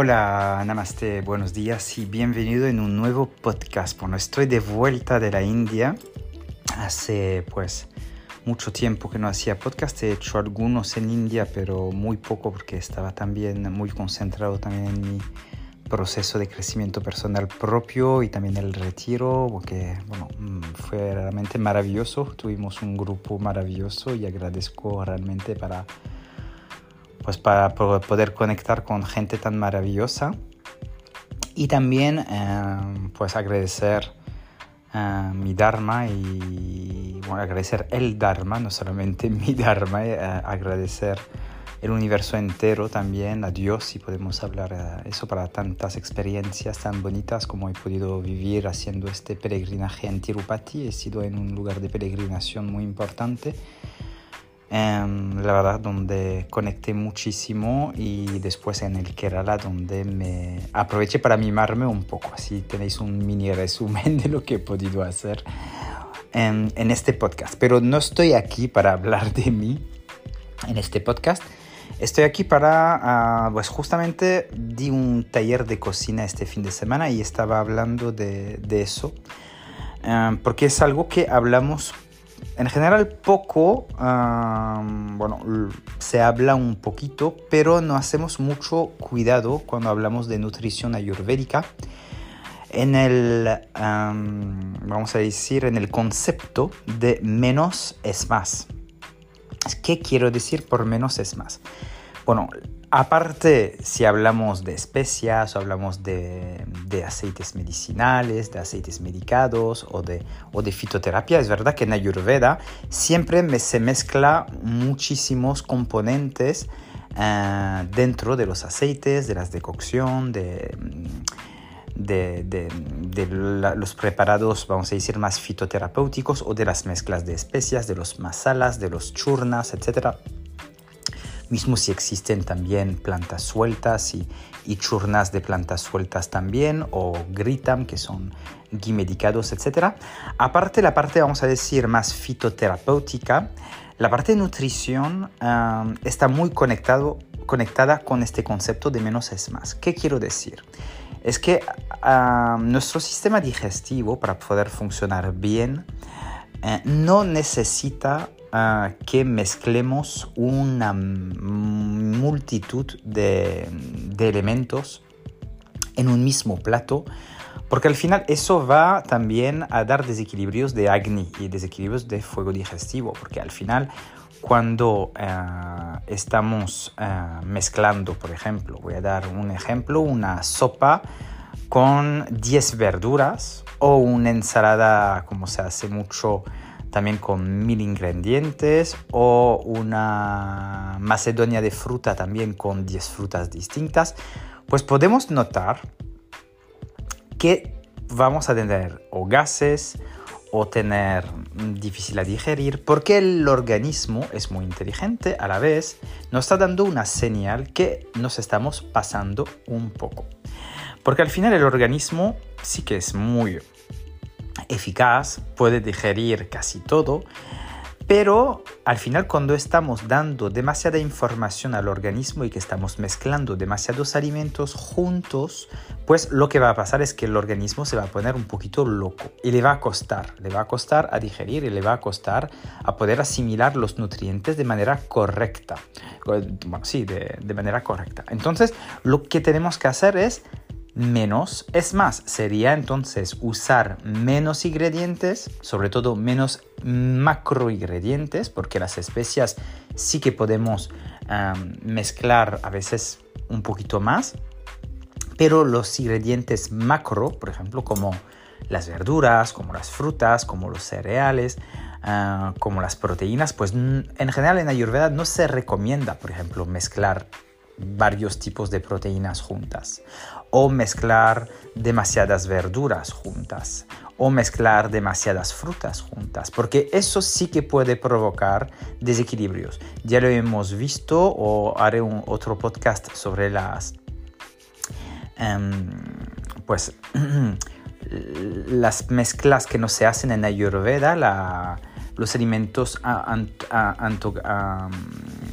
Hola, namaste, buenos días y bienvenido en un nuevo podcast. Bueno, estoy de vuelta de la India. Hace pues mucho tiempo que no hacía podcast. He hecho algunos en India, pero muy poco porque estaba también muy concentrado también en mi proceso de crecimiento personal propio y también el retiro, porque bueno, mm, fue realmente maravilloso. Tuvimos un grupo maravilloso y agradezco realmente para pues para poder conectar con gente tan maravillosa y también eh, pues agradecer eh, mi Dharma y agradecer el Dharma, no solamente mi Dharma, eh, agradecer el universo entero también, a Dios, si podemos hablar eso para tantas experiencias tan bonitas como he podido vivir haciendo este peregrinaje en Tirupati. He sido en un lugar de peregrinación muy importante Em, la verdad, donde conecté muchísimo y después en el Kerala, donde me aproveché para mimarme un poco. Así tenéis un mini resumen de lo que he podido hacer en, en este podcast. Pero no estoy aquí para hablar de mí en este podcast. Estoy aquí para, ah, pues justamente di un taller de cocina este fin de semana y estaba hablando de, de eso, em, porque es algo que hablamos en general poco, bueno, se habla un poquito, pero no hacemos mucho cuidado cuando hablamos de nutrición ayurvédica. En el, vamos a decir, en el concepto de menos es más. ¿Qué quiero decir por menos es más? Bueno, Aparte, si hablamos de especias o hablamos de, aceites medicinales, de aceites medicados o de, fitoterapia, es verdad que en Ayurveda siempre se mezcla muchísimos componentes eh, dentro de los aceites, de las decocción, de, de, los preparados, vamos a decir, más fitoterapéuticos o de las mezclas de especias, de los masalas, de los churnas, etc mismo si existen también plantas sueltas y, churnas de plantas sueltas también, o gritam, que son guimedicados, etc. Aparte la parte, vamos a decir, más fitoterapéutica, la parte de nutrición está muy conectado, conectada con este concepto de menos es más. ¿Qué quiero decir? Es que nuestro sistema digestivo, para poder funcionar bien, eh, no necesita que mezclemos una multitud de, elementos en un mismo plato, porque al final eso va también a dar desequilibrios de Agni y desequilibrios de fuego digestivo, porque al final cuando eh, estamos eh, mezclando, por ejemplo, voy a dar un ejemplo, una sopa con 10 verduras o una ensalada como se hace mucho también con mil ingredientes o una macedonia de fruta también con 10 frutas distintas, pues podemos notar que vamos a tener o gases o tener difícil a digerir porque el organismo es muy inteligente a la vez nos está dando una señal que nos estamos pasando un poco. Porque al final el organismo sí que es muy eficaz, puede digerir casi todo, pero al final cuando estamos dando demasiada información al organismo y que estamos mezclando demasiados alimentos juntos, pues lo que va a pasar es que el organismo se va a poner un poquito loco y le va a costar, le va a costar a digerir y le va a costar a poder asimilar los nutrientes de manera correcta. Sí, de manera correcta. Entonces, lo que tenemos que hacer es menos es más. Sería entonces usar menos ingredientes, sobre todo menos macro ingredientes, porque las especias sí que podemos mezclar a veces un poquito más, pero los ingredientes macro, por ejemplo, como las verduras, como las frutas, como los cereales, ah, como las proteínas, pues en general en Ayurveda no se recomienda, por ejemplo, mezclar varios tipos de proteínas juntas o mezclar demasiadas verduras juntas o mezclar demasiadas frutas juntas, porque eso sí que puede provocar desequilibrios. Ya lo hemos visto o haré un otro podcast sobre las em, pues las mezclas que no se hacen en Ayurveda, los alimentos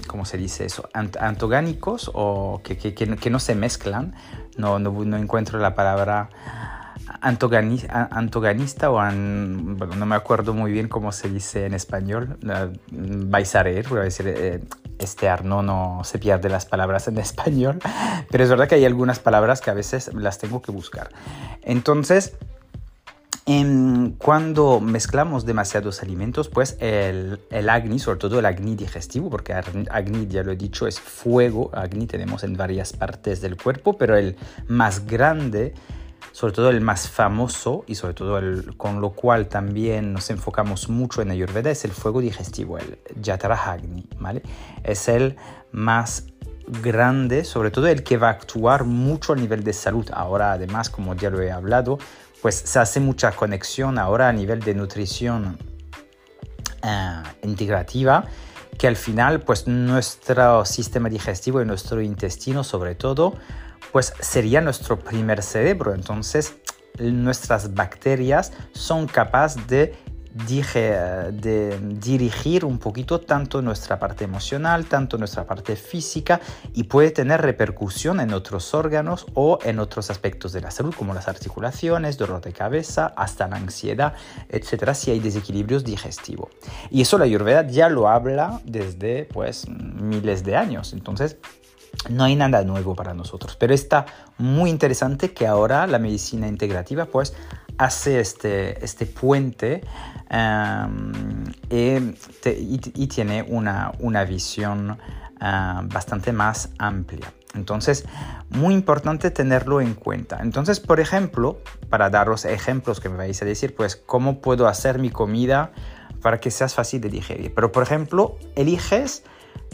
¿cómo se dice eso? antagónicos o que, que, que, no se mezclan. No, no, no encuentro la palabra antagonista o no me acuerdo muy bien cómo se dice en español. vais a reír, voy a decir, eh, este Arno no se pierde las palabras en español, pero es verdad que hay algunas palabras que a veces las tengo que buscar. Entonces, cuando mezclamos demasiados alimentos, pues el, el, agni, sobre todo el agni digestivo, porque agni, ya lo he dicho, es fuego, agni tenemos en varias partes del cuerpo, pero el más grande, sobre todo el más famoso y sobre todo el, con lo cual también nos enfocamos mucho en Ayurveda, es el fuego digestivo, el Jatara Agni, ¿vale? Es el más grande, sobre todo el que va a actuar mucho a nivel de salud. Ahora, además, como ya lo he hablado, pues se hace mucha conexión ahora a nivel de nutrición eh, integrativa que al final pues nuestro sistema digestivo y nuestro intestino sobre todo pues sería nuestro primer cerebro. Entonces nuestras bacterias son capaces de de dirigir un poquito tanto nuestra parte emocional, tanto nuestra parte física y puede tener repercusión en otros órganos o en otros aspectos de la salud como las articulaciones, dolor de cabeza, hasta la ansiedad, etcétera, si hay desequilibrios digestivos. Y eso la Ayurveda ya lo habla desde pues miles de años. Entonces, no hay nada nuevo para nosotros, pero está muy interesante que ahora la medicina integrativa pues hace este, este puente em, y, tiene una, una visión ah, bastante más amplia. Entonces, muy importante tenerlo en cuenta. Entonces, por ejemplo, para daros ejemplos que me vais a decir, pues, ¿cómo puedo hacer mi comida para que sea fácil de digerir? Pero, por ejemplo, eliges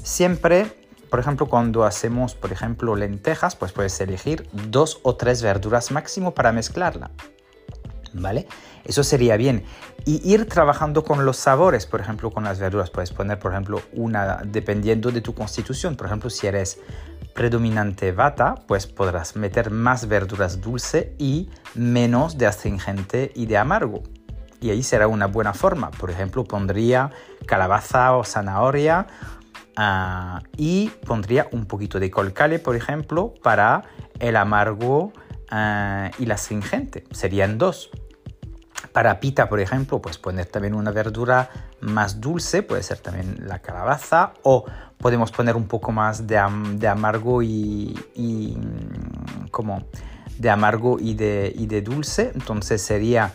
siempre por ejemplo, cuando hacemos, por ejemplo, lentejas, pues puedes elegir dos o tres verduras máximo para mezclarla. ¿Vale? Eso sería bien. Y ir trabajando con los sabores, por ejemplo, con las verduras. Puedes poner, por ejemplo, una, dependiendo de tu constitución. Por ejemplo, si eres predominante vata, pues podrás meter más verduras dulce y menos de astringente y de amargo. Y ahí será una buena forma. Por ejemplo, pondría calabaza o zanahoria ah, y pondría un poquito de colcale, por ejemplo, para el amargo ah, y la astringente. Serían dos. Para pita, por ejemplo, pues poner también una verdura más dulce, puede ser también la calabaza, o podemos poner un poco más de, amargo y, mm, como de amargo y de, de dulce. Entonces sería,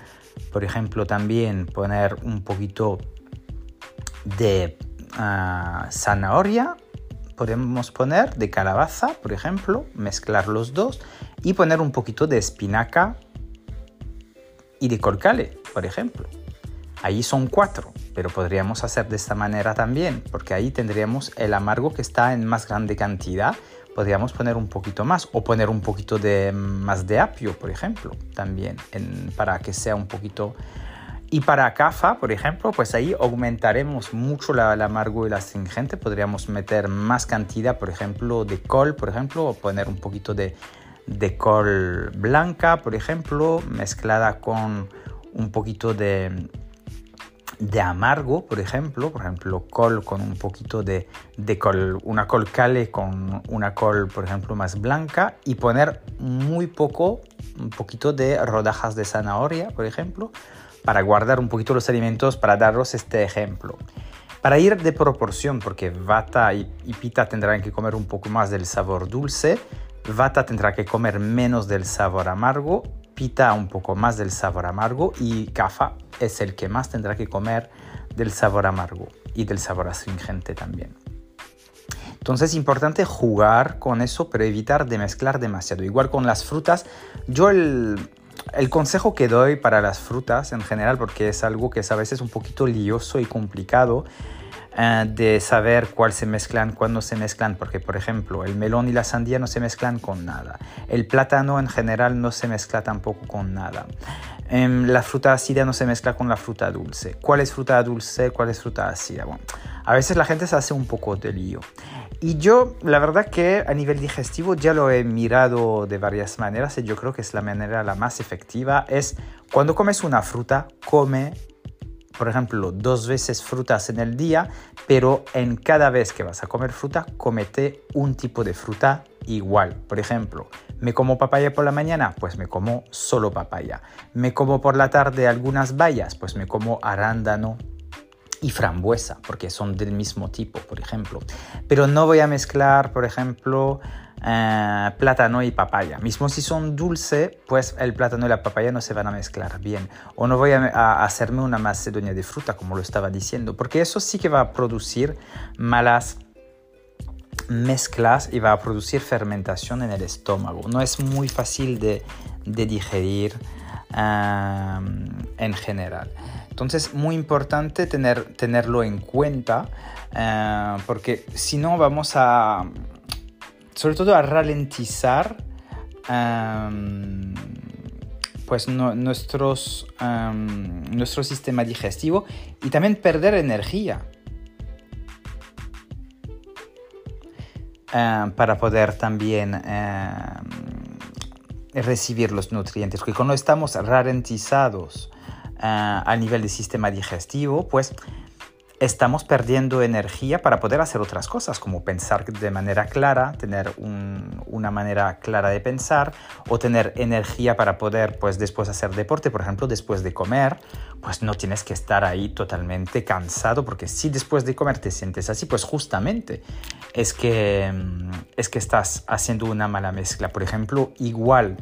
por ejemplo, también poner un poquito de ah, zanahoria, podemos poner de calabaza, por ejemplo, mezclar los dos y poner un poquito de espinaca y de Corcale, por ejemplo. Ahí son cuatro, pero podríamos hacer de esta manera también, porque ahí tendríamos el amargo que está en más grande cantidad. Podríamos poner un poquito más o poner un poquito de más de apio, por ejemplo, también, para que sea un poquito... Y para cafa, por ejemplo, pues ahí aumentaremos mucho la, el amargo y la astringente. Podríamos meter más cantidad, por ejemplo, de col, por ejemplo, o poner un poquito de, de col blanca, por ejemplo, mezclada con un poquito de, de amargo, por ejemplo, por ejemplo, col con un poquito de, de, col, una col cale con una col, por ejemplo, más blanca y poner muy poco, un poquito de rodajas de zanahoria, por ejemplo, para guardar un poquito los alimentos, para daros este ejemplo. Para ir de proporción, porque Vata y, y Pita tendrán que comer un poco más del sabor dulce, Vata tendrá que comer menos del sabor amargo, Pita un poco más del sabor amargo y Kapha es el que más tendrá que comer del sabor amargo y del sabor astringente también. Entonces es importante jugar con eso, pero evitar de mezclar demasiado. Igual con las frutas, yo el, el consejo que doy para las frutas en general, porque es algo que es a veces un poquito lioso y complicado, de saber cuál se mezclan, cuándo se mezclan, porque por ejemplo el melón y la sandía no se mezclan con nada, el plátano en general no se mezcla tampoco con nada, em, la fruta ácida no se mezcla con la fruta dulce, cuál es fruta dulce, cuál es fruta ácida, bueno, a veces la gente se hace un poco de lío. Y yo, la verdad que a nivel digestivo ya lo he mirado de varias maneras y yo creo que es la manera la más efectiva, es cuando comes una fruta, come por ejemplo, dos veces frutas en el día, pero en cada vez que vas a comer fruta, comete un tipo de fruta igual. Por ejemplo, me como papaya por la mañana, pues me como solo papaya. Me como por la tarde algunas bayas, pues me como arándano y frambuesa, porque son del mismo tipo, por ejemplo. Pero no voy a mezclar, por ejemplo, eh, plátano y papaya. Mismo si son dulce, pues el plátano y la papaya no se van a mezclar bien. O no voy a, hacerme una macedonia de fruta, como lo estaba diciendo, porque eso sí que va a producir malas mezclas y va a producir fermentación en el estómago. No es muy fácil de, digerir eh, en general. Entonces, muy importante tener, tenerlo en cuenta, eh, porque si no vamos a, sobre todo a ralentizar pues nuestros, nuestro sistema digestivo y también perder energía em, para poder también recibir los nutrientes. Porque cuando estamos ralentizados eh, a nivel del sistema digestivo, pues estamos perdiendo energía para poder hacer otras cosas, como pensar de manera clara, tener una manera clara de pensar, o tener energía para poder, pues después hacer deporte, por ejemplo, después de comer, pues no tienes que estar ahí totalmente cansado, porque si después de comer te sientes así, pues justamente es que, mm, es que estás haciendo una mala mezcla. Por ejemplo, igual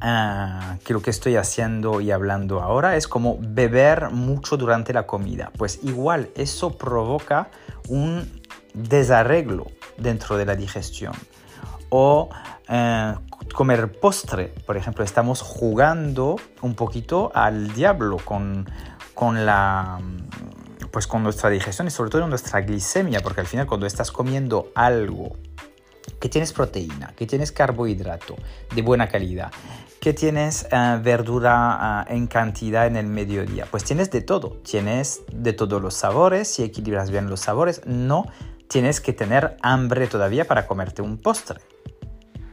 Ah, que lo que estoy haciendo y hablando ahora es como beber mucho durante la comida. Pues igual eso provoca un desarreglo dentro de la digestión. O eh, comer postre, por ejemplo, estamos jugando un poquito al diablo con, con la pues con nuestra digestión y sobre todo nuestra glicemia, porque al final cuando estás comiendo algo que tienes proteína, que tienes carbohidrato de buena calidad, que tienes eh, verdura eh, en cantidad en el mediodía. Pues tienes de todo, tienes de todos los sabores, si equilibras bien los sabores, no tienes que tener hambre todavía para comerte un postre.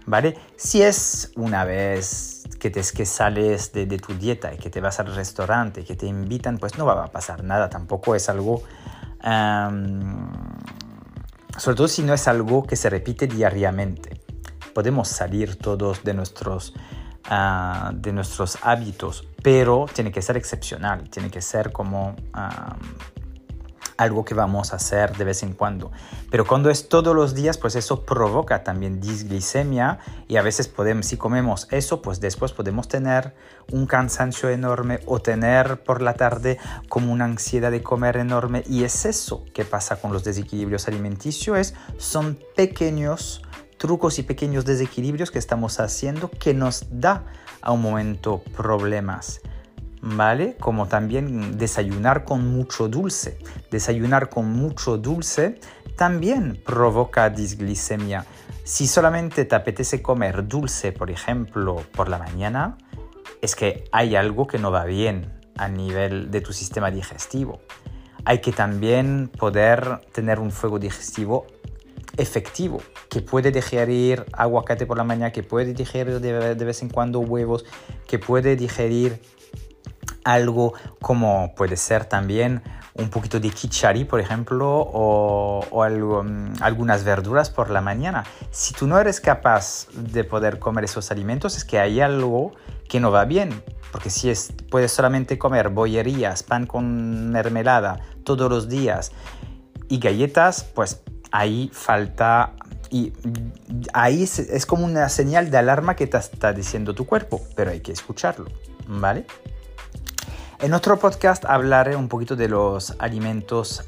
¿Vale? Si es una vez que, te, que sales de, tu dieta y que te vas al restaurante, que te invitan, pues no va a pasar nada, tampoco es algo... Em, sobre todo si no es algo que se repite diariamente. Podemos salir todos de nuestros Ah, de nuestros hábitos, pero tiene que ser excepcional, tiene que ser como algo que vamos a hacer de vez en cuando. Pero cuando es todos los días, pues eso provoca también disglicemia y a veces podemos, si comemos eso, pues después podemos tener un cansancio enorme o tener por la tarde como una ansiedad de comer enorme y es eso que pasa con los desequilibrios alimenticios, es, son pequeños trucos y pequeños desequilibrios que estamos haciendo que nos da a un momento problemas. ¿Vale? Como también desayunar con mucho dulce. Desayunar con mucho dulce también provoca disglicemia. Si solamente te apetece comer dulce, por ejemplo, por la mañana, es que hay algo que no va bien a nivel de tu sistema digestivo. Hay que también poder tener un fuego digestivo efectivo, que puede digerir aguacate por la mañana, que puede digerir de, vez en cuando huevos, que puede digerir algo como puede ser también un poquito de kichari, por ejemplo, o, algo, mm, algunas verduras por la mañana. Si tú no eres capaz de poder comer esos alimentos, es que hay algo que no va bien. Porque si es, puedes solamente comer bollerías, pan con mermelada todos los días y galletas, pues ahí falta y ahí es, como una señal de alarma que te está diciendo tu cuerpo, pero hay que escucharlo, ¿vale? En otro podcast hablaré un poquito de los alimentos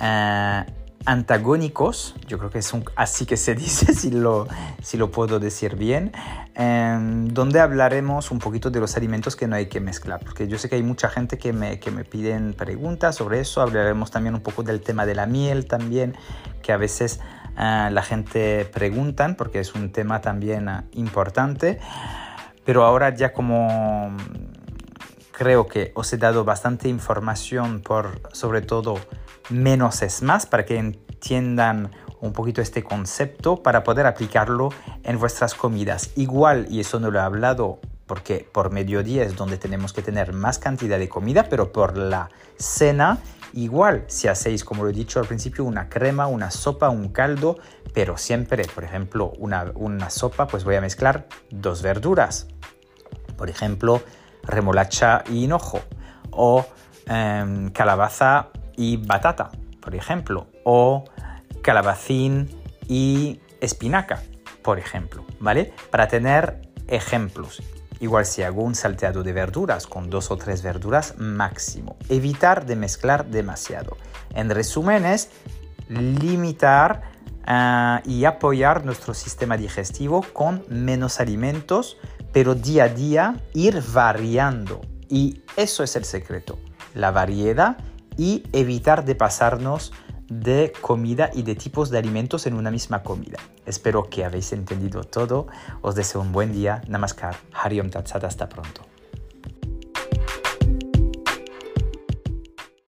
eh, antagónicos, yo creo que es así que se dice, si lo, si lo puedo decir bien, em, donde hablaremos un poquito de los alimentos que no hay que mezclar, porque yo sé que hay mucha gente que me, que me piden preguntas sobre eso, hablaremos también un poco del tema de la miel también, que a veces eh, la gente preguntan, porque es un tema también eh, importante, pero ahora ya como creo que os he dado bastante información por sobre todo menos es más para que entiendan un poquito este concepto para poder aplicarlo en vuestras comidas. Igual, y eso no lo he hablado porque por mediodía es donde tenemos que tener más cantidad de comida, pero por la cena igual, si hacéis, como lo he dicho al principio, una crema, una sopa, un caldo, pero siempre, por ejemplo, una, una sopa, pues voy a mezclar dos verduras. Por ejemplo, remolacha y hinojo, o em, calabaza y batata, por ejemplo, o calabacín y espinaca, por ejemplo, ¿vale? Para tener ejemplos. Igual si hago un salteado de verduras con dos o tres verduras máximo. Evitar de mezclar demasiado. En resumen es limitar ah, y apoyar nuestro sistema digestivo con menos alimentos, pero día a día ir variando. Y eso es el secreto, la variedad y evitar de pasarnos de comida y de tipos de alimentos en una misma comida. Espero que habéis entendido todo. Os deseo un buen día. Namaskar. Hariom Tatsat. Hasta pronto.